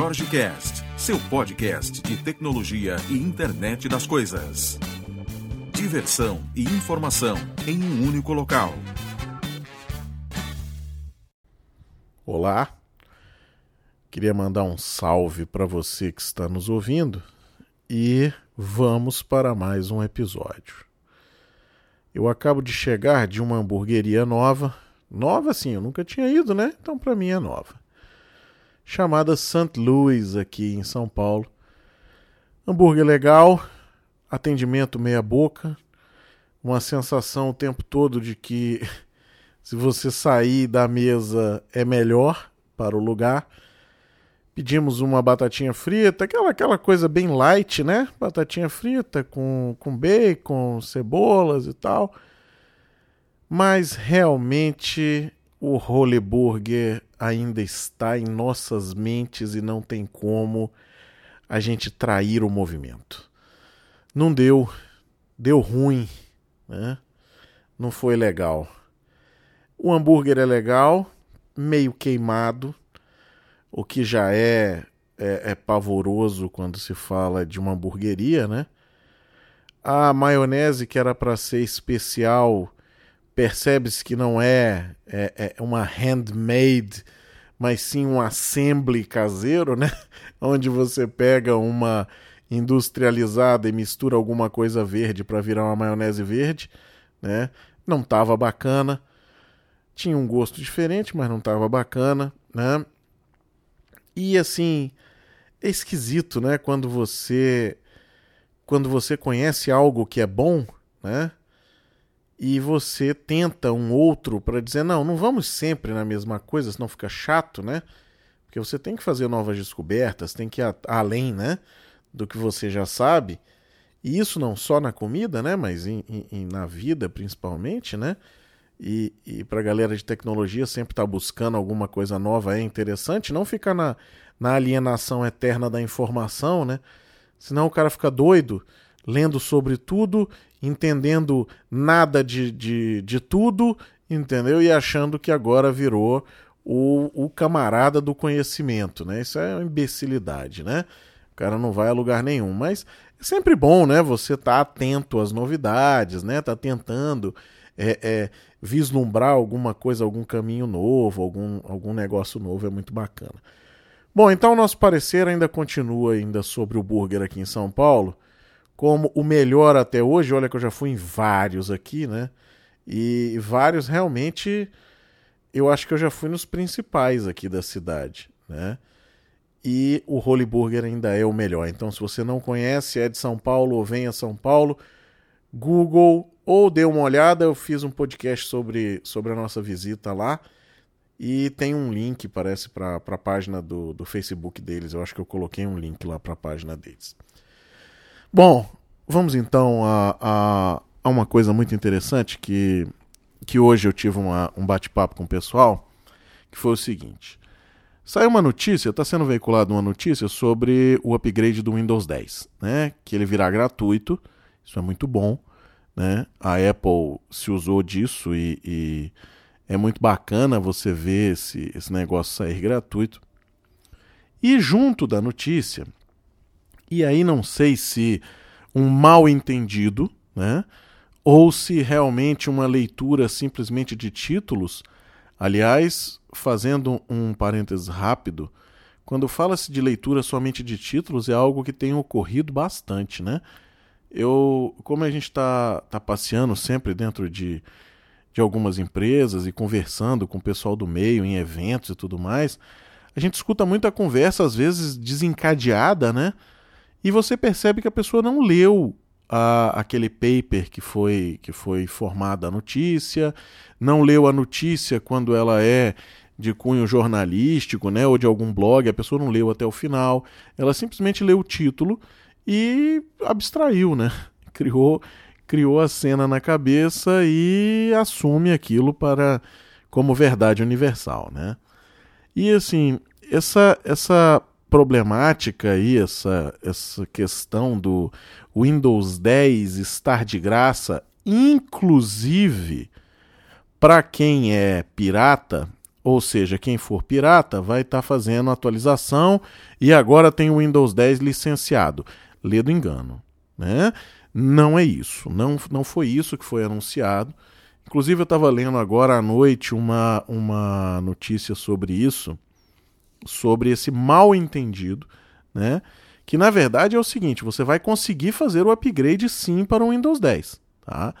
Jorge Cast, seu podcast de tecnologia e internet das coisas. Diversão e informação em um único local. Olá, queria mandar um salve para você que está nos ouvindo e vamos para mais um episódio. Eu acabo de chegar de uma hamburgueria nova, nova sim, eu nunca tinha ido, né? Então para mim é nova. Chamada St. Louis aqui em São Paulo. Hambúrguer legal, atendimento meia boca, uma sensação o tempo todo de que se você sair da mesa é melhor para o lugar. Pedimos uma batatinha frita, aquela, aquela coisa bem light, né? Batatinha frita com, com bacon, cebolas e tal. Mas realmente o Holy Burger ainda está em nossas mentes e não tem como a gente trair o movimento. Não deu, deu ruim, né? Não foi legal. O hambúrguer é legal, meio queimado, o que já é, é, é pavoroso quando se fala de uma hamburgueria, né? A maionese que era para ser especial, percebe-se que não é, é, é, uma handmade, mas sim um assembly caseiro, né? Onde você pega uma industrializada e mistura alguma coisa verde para virar uma maionese verde, né? Não tava bacana. Tinha um gosto diferente, mas não tava bacana, né? E assim, é esquisito, né? Quando você quando você conhece algo que é bom, né? E você tenta um outro para dizer não, não vamos sempre na mesma coisa, senão fica chato, né? Porque você tem que fazer novas descobertas, tem que ir além, né? Do que você já sabe. E isso não só na comida, né? Mas em, em, na vida principalmente, né? E, e para a galera de tecnologia sempre estar tá buscando alguma coisa nova é interessante, não ficar na, na alienação eterna da informação, né? Senão o cara fica doido, lendo sobre tudo, entendendo nada de, de, de tudo, entendeu? E achando que agora virou o, o camarada do conhecimento, né? Isso é uma imbecilidade, né? O cara não vai a lugar nenhum, mas é sempre bom, né? Você tá atento às novidades, né? Tá tentando é, é, vislumbrar alguma coisa, algum caminho novo, algum, algum negócio novo, é muito bacana. Bom, então nosso parecer ainda continua ainda sobre o burger aqui em São Paulo, como o melhor até hoje. Olha que eu já fui em vários aqui, né? E vários realmente, eu acho que eu já fui nos principais aqui da cidade, né? E o Holy Burger ainda é o melhor. Então, se você não conhece, é de São Paulo ou vem a São Paulo, Google ou dê uma olhada. Eu fiz um podcast sobre, sobre a nossa visita lá. E tem um link, parece, para a página do, do Facebook deles. Eu acho que eu coloquei um link lá para a página deles. Bom, vamos então a, a, a, uma coisa muito interessante que, que hoje eu tive uma, um bate-papo com o pessoal, que foi o seguinte. Saiu uma notícia, está sendo veiculada uma notícia sobre o upgrade do Windows 10, né? Que ele virá gratuito, isso é muito bom. Né? A Apple se usou disso e, e é muito bacana você ver esse, esse negócio sair gratuito. E junto da notícia, e aí não sei se um mal entendido, né? ou se realmente uma leitura simplesmente de títulos. Aliás, fazendo um parênteses rápido, quando fala-se de leitura somente de títulos, é algo que tem ocorrido bastante, né? eu, como a gente está tá passeando sempre dentro de, de algumas empresas e conversando com o pessoal do meio em eventos e tudo mais, a gente escuta muita conversa, às vezes desencadeada, né? E você percebe que a pessoa não leu a, aquele paper que foi, que foi formada a notícia, não leu a notícia quando ela é de cunho jornalístico, né, ou de algum blog, a pessoa não leu até o final, ela simplesmente leu o título e abstraiu, né? Criou, criou a cena na cabeça e assume aquilo para como verdade universal, né? E assim, essa essa problemática aí, essa essa questão do Windows 10 estar de graça, inclusive para quem é pirata Ou seja, quem for pirata vai estar tá fazendo atualização e agora tem o Windows 10 licenciado. Lê do engano. Né? Não é isso. Não, não foi isso que foi anunciado. Inclusive, eu estava lendo agora à noite uma, uma notícia sobre isso, sobre esse mal entendido, né? Que na verdade é o seguinte: você vai conseguir fazer o upgrade sim para o Windows 10, tá?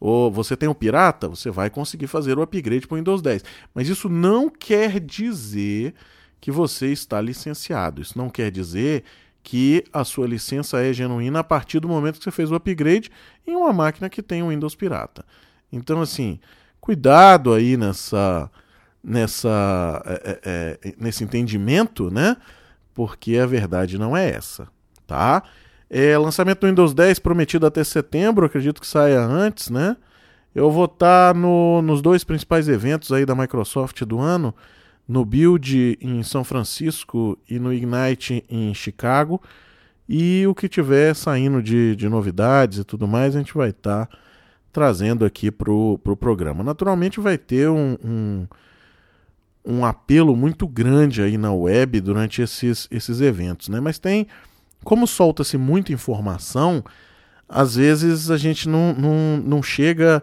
Ou você tem o pirata, você vai conseguir fazer o upgrade para o Windows 10. Mas isso não quer dizer que você está licenciado. Isso não quer dizer que a sua licença é genuína a partir do momento que você fez o upgrade em uma máquina que tem o Windows pirata. Então, assim, cuidado aí nessa, nessa, é, é, é, nesse entendimento, né? Porque a verdade não é essa, tá? É, lançamento do Windows 10 prometido até setembro, acredito que saia antes, né? Eu vou estar tá no, nos dois principais eventos aí da Microsoft do ano, no Build em São Francisco e no Ignite em Chicago. E o que tiver saindo de, de novidades e tudo mais, a gente vai estar tá trazendo aqui para o pro programa. Naturalmente vai ter um, um, um, apelo muito grande aí na web durante esses, esses eventos, né? Mas tem, como solta-se muita informação, às vezes a gente não, não, não chega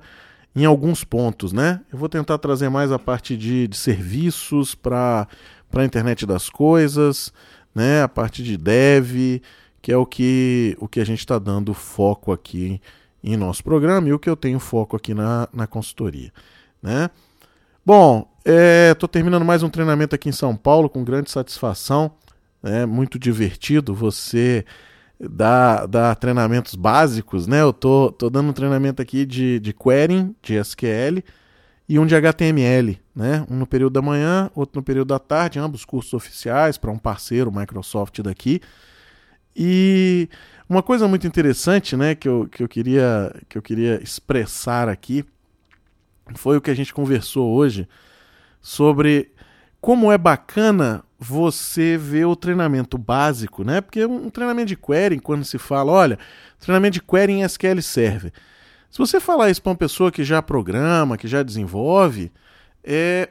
em alguns pontos, né? Eu vou tentar trazer mais a parte de, de serviços para a internet das coisas, né? A parte de dev, que é o que, o que a gente está dando foco aqui em nosso programa e o que eu tenho foco aqui na, na consultoria. Né? Bom, estou é, terminando mais um treinamento aqui em São Paulo com grande satisfação. É muito divertido você dar, dar treinamentos básicos. Né? Eu tô, tô dando um treinamento aqui de, de querying, de SQL, e um de HTML. Né? Um no período da manhã, outro no período da tarde, ambos cursos oficiais para um parceiro Microsoft daqui. E uma coisa muito interessante, né, que eu, que eu, queria, que eu queria expressar aqui foi o que a gente conversou hoje sobre como é bacana você ver o treinamento básico, né? Porque um treinamento de query, quando se fala, olha, treinamento de query em SQL Server. Se você falar isso para uma pessoa que já programa, que já desenvolve, é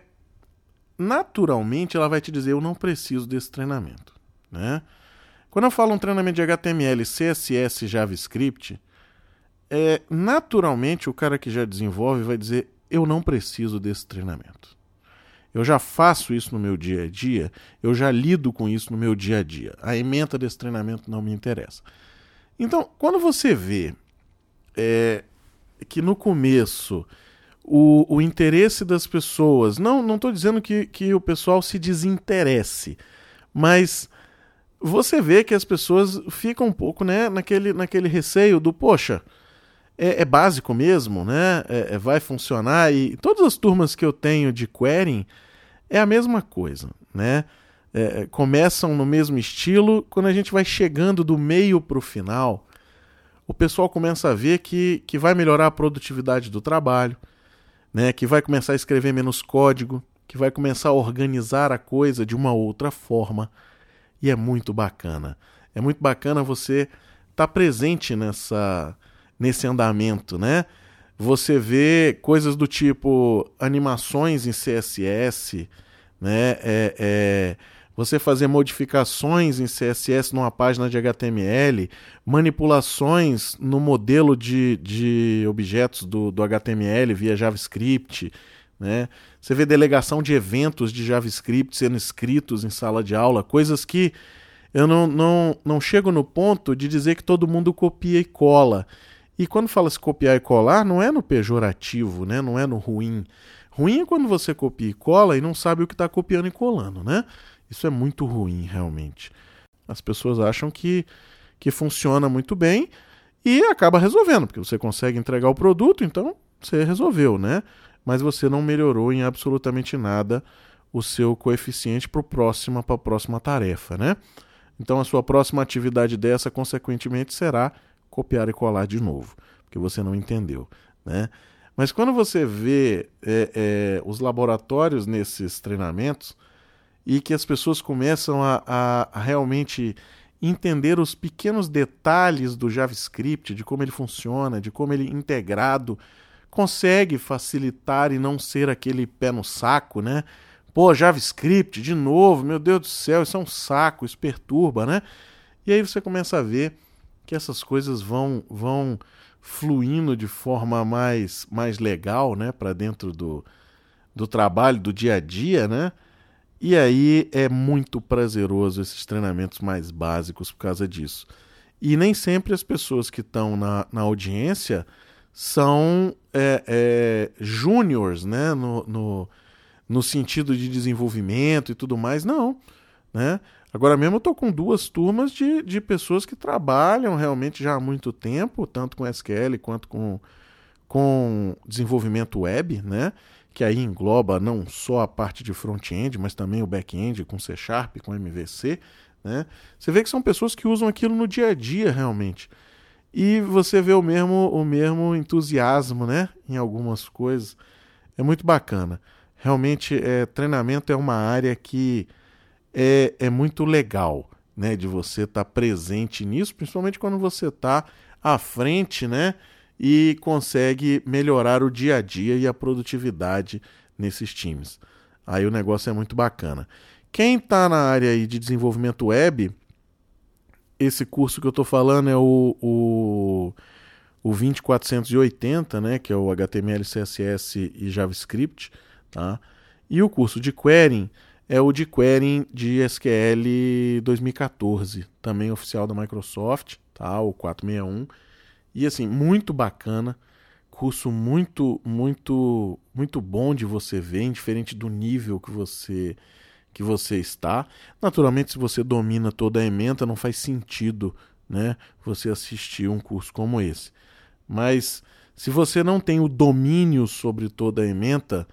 naturalmente ela vai te dizer eu não preciso desse treinamento, né? Quando eu falo um treinamento de HTML, CSS JavaScript, é, naturalmente o cara que já desenvolve vai dizer: eu não preciso desse treinamento. Eu já faço isso no meu dia a dia, eu já lido com isso no meu dia a dia. A ementa desse treinamento não me interessa. Então, quando você vê é, que no começo o, o interesse das pessoas, não estou dizendo que, que o pessoal se desinteresse, mas você vê que as pessoas ficam um pouco né, naquele, naquele receio do, poxa, é, é básico mesmo, né? É, é, vai funcionar. E todas as turmas que eu tenho de querying é a mesma coisa, né? É, é começam no mesmo estilo. Quando a gente vai chegando do meio para o final, o pessoal começa a ver que, que vai melhorar a produtividade do trabalho, né? que vai começar a escrever menos código, que vai começar a organizar a coisa de uma outra forma e é muito bacana. É muito bacana você estar tá presente nessa nesse andamento, né? Você vê coisas do tipo animações em CSS, né? É, é, você fazer modificações em CSS numa página de HTML, manipulações no modelo de, de objetos do, do HTML via JavaScript, né? Você vê delegação de eventos de JavaScript sendo escritos em sala de aula, coisas que eu não, não, não chego no ponto de dizer que todo mundo copia e cola. E quando fala-se copiar e colar, não é no pejorativo, né? não é no ruim. Ruim é quando você copia e cola e não sabe o que está copiando e colando, né? Isso é muito ruim, realmente. As pessoas acham que, que funciona muito bem e acaba resolvendo, porque você consegue entregar o produto, então você resolveu, né? mas você não melhorou em absolutamente nada o seu coeficiente para próxima para a próxima tarefa, né? Então a sua próxima atividade dessa, consequentemente, será copiar e colar de novo, porque você não entendeu, né? Mas quando você vê é, é, os laboratórios nesses treinamentos e que as pessoas começam a, a, a realmente entender os pequenos detalhes do JavaScript, de como ele funciona, de como ele integrado consegue facilitar e não ser aquele pé no saco, né? Pô, JavaScript de novo, meu Deus do céu, isso é um saco, isso perturba, né? E aí você começa a ver que essas coisas vão vão fluindo de forma mais mais legal, né, para dentro do, do trabalho, do dia a dia, né? E aí é muito prazeroso esses treinamentos mais básicos por causa disso. E nem sempre as pessoas que estão na, na audiência são é, é, júniors, né? No, no, no, sentido de desenvolvimento e tudo mais, não. Né? Agora mesmo eu estou com duas turmas de, de pessoas que trabalham realmente já há muito tempo, tanto com SQL quanto com, com desenvolvimento web, né? que aí engloba não só a parte de front-end, mas também o back-end com C Sharp, com MVC. Né? Você vê que são pessoas que usam aquilo no dia a dia realmente. E você vê o mesmo, o mesmo entusiasmo né? em algumas coisas. É muito bacana. Realmente, é, treinamento é uma área que é, é muito legal né? de você estar tá presente nisso, principalmente quando você está à frente né? e consegue melhorar o dia a dia e a produtividade nesses times. Aí o negócio é muito bacana. Quem está na área aí de desenvolvimento web, esse curso que eu estou falando é o, o, o 20480, né, que é o HTML, CSS e JavaScript, tá? E o curso de querying é o de querying de SQL 2014, também oficial da Microsoft, tá? O 461 e assim, muito bacana, curso muito, muito, muito bom de você ver, indiferente do nível que você que você está. Naturalmente, se você domina toda a ementa, não faz sentido, né, você assistir um curso como esse. Mas se você não tem o domínio sobre toda a ementa,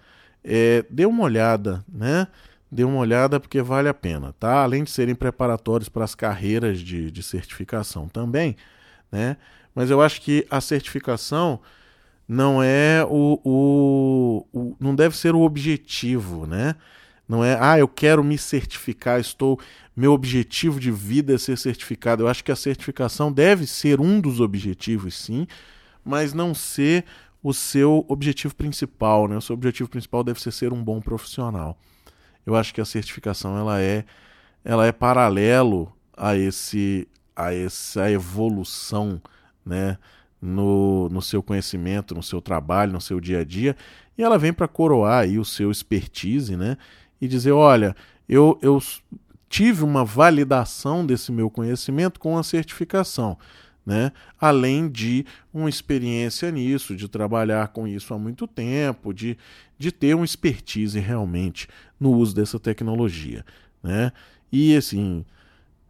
é, dê uma olhada, né? Dê uma olhada porque vale a pena, tá? Além de serem preparatórios para as carreiras de, de certificação também, né? Mas eu acho que a certificação não é o, o, o, não deve ser o objetivo, né? Não é, ah, eu quero me certificar, estou meu objetivo de vida é ser certificado. Eu acho que a certificação deve ser um dos objetivos, sim, mas não ser o seu objetivo principal, né? O seu objetivo principal deve ser ser um bom profissional. Eu acho que a certificação ela é ela é paralelo a esse a essa evolução né, no, no seu conhecimento, no seu trabalho, no seu dia a dia, e ela vem para coroar aí o seu expertise, né, e dizer, olha, eu, eu tive uma validação desse meu conhecimento com a certificação, né? Além de uma experiência nisso, de trabalhar com isso há muito tempo, de, de ter uma expertise realmente no uso dessa tecnologia, né? E assim,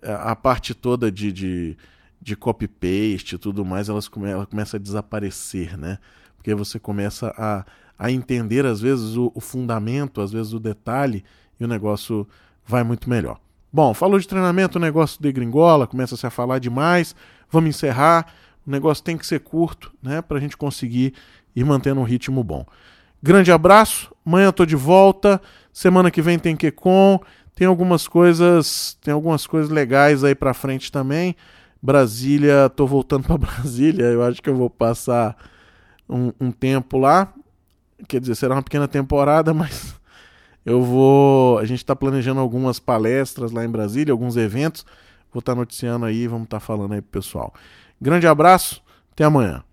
a parte toda de, de de copy-paste e tudo mais, elas come, ela começa a desaparecer, né? Porque você começa a, a entender, às vezes, o, o fundamento, às vezes, o detalhe, e o negócio vai muito melhor. Bom, falou de treinamento, o negócio de gringola, começa-se a falar demais. Vamos encerrar. O negócio tem que ser curto, né? Para a gente conseguir ir mantendo um ritmo bom. Grande abraço. Amanhã eu tô de volta. Semana que vem tem com Tem algumas coisas, tem algumas coisas legais aí para frente também. Brasília, tô voltando para Brasília, eu acho que eu vou passar um, um, tempo lá. Quer dizer, será uma pequena temporada, mas eu vou. A gente está planejando algumas palestras lá em Brasília, alguns eventos. Vou estar tá noticiando aí, vamos estar tá falando aí pro pessoal. Grande abraço, até amanhã.